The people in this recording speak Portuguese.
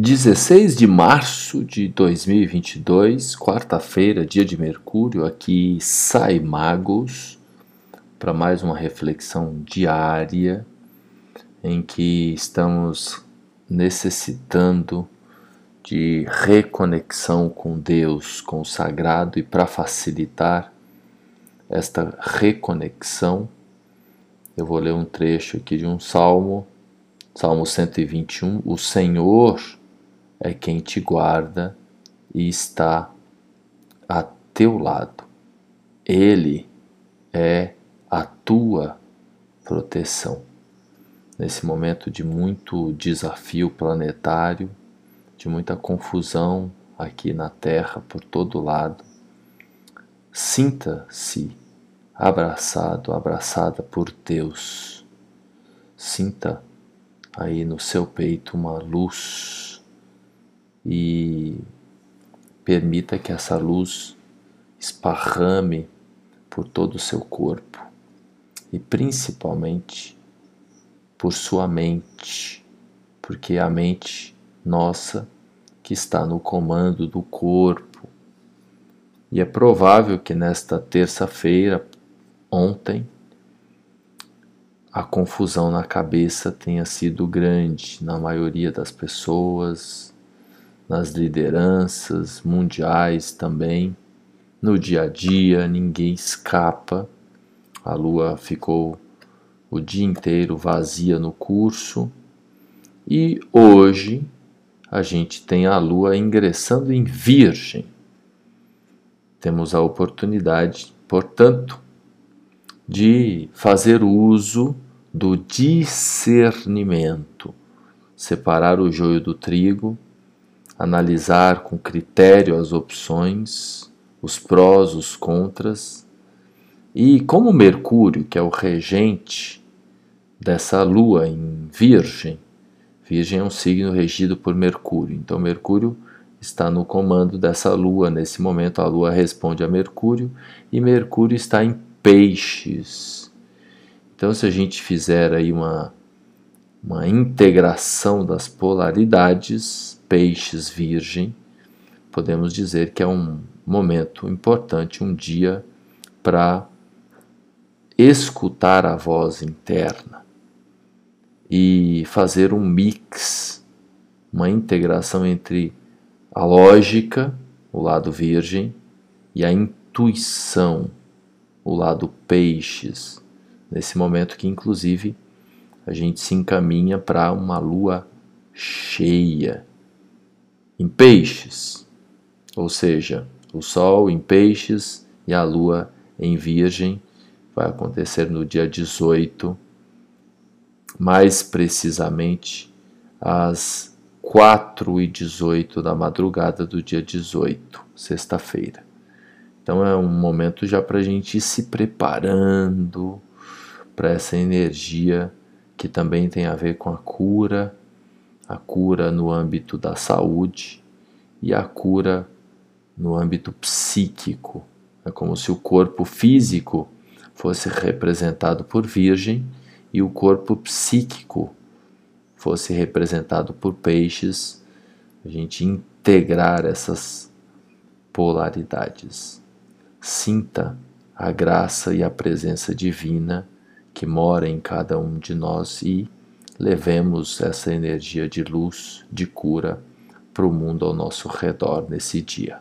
16 de março de 2022, quarta-feira, dia de Mercúrio, aqui sai Magos para mais uma reflexão diária em que estamos necessitando de reconexão com Deus, com o sagrado e para facilitar esta reconexão, eu vou ler um trecho aqui de um salmo, Salmo 121, o Senhor é quem te guarda e está a teu lado. Ele é a tua proteção. Nesse momento de muito desafio planetário, de muita confusão aqui na Terra por todo lado, sinta-se abraçado, abraçada por Deus. Sinta aí no seu peito uma luz e permita que essa luz esparrame por todo o seu corpo e principalmente por sua mente, porque é a mente nossa que está no comando do corpo. E é provável que nesta terça-feira, ontem, a confusão na cabeça tenha sido grande na maioria das pessoas, nas lideranças mundiais também. No dia a dia, ninguém escapa. A lua ficou o dia inteiro vazia no curso. E hoje a gente tem a lua ingressando em Virgem. Temos a oportunidade, portanto, de fazer uso do discernimento, separar o joio do trigo analisar com critério as opções, os prós, os contras. E como Mercúrio, que é o regente dessa lua em Virgem, Virgem é um signo regido por Mercúrio. Então Mercúrio está no comando dessa lua nesse momento. A lua responde a Mercúrio e Mercúrio está em Peixes. Então se a gente fizer aí uma uma integração das polaridades, peixes virgem, podemos dizer que é um momento importante, um dia para escutar a voz interna e fazer um mix, uma integração entre a lógica, o lado virgem, e a intuição, o lado peixes, nesse momento que inclusive a gente se encaminha para uma lua cheia em peixes, ou seja, o Sol em peixes e a Lua em Virgem, vai acontecer no dia 18, mais precisamente às 4 e 18 da madrugada do dia 18, sexta-feira. Então é um momento já para a gente ir se preparando para essa energia que também tem a ver com a cura a cura no âmbito da saúde e a cura no âmbito psíquico. É como se o corpo físico fosse representado por Virgem e o corpo psíquico fosse representado por Peixes. A gente integrar essas polaridades. Sinta a graça e a presença divina que mora em cada um de nós e levemos essa energia de luz, de cura, para o mundo ao nosso redor nesse dia.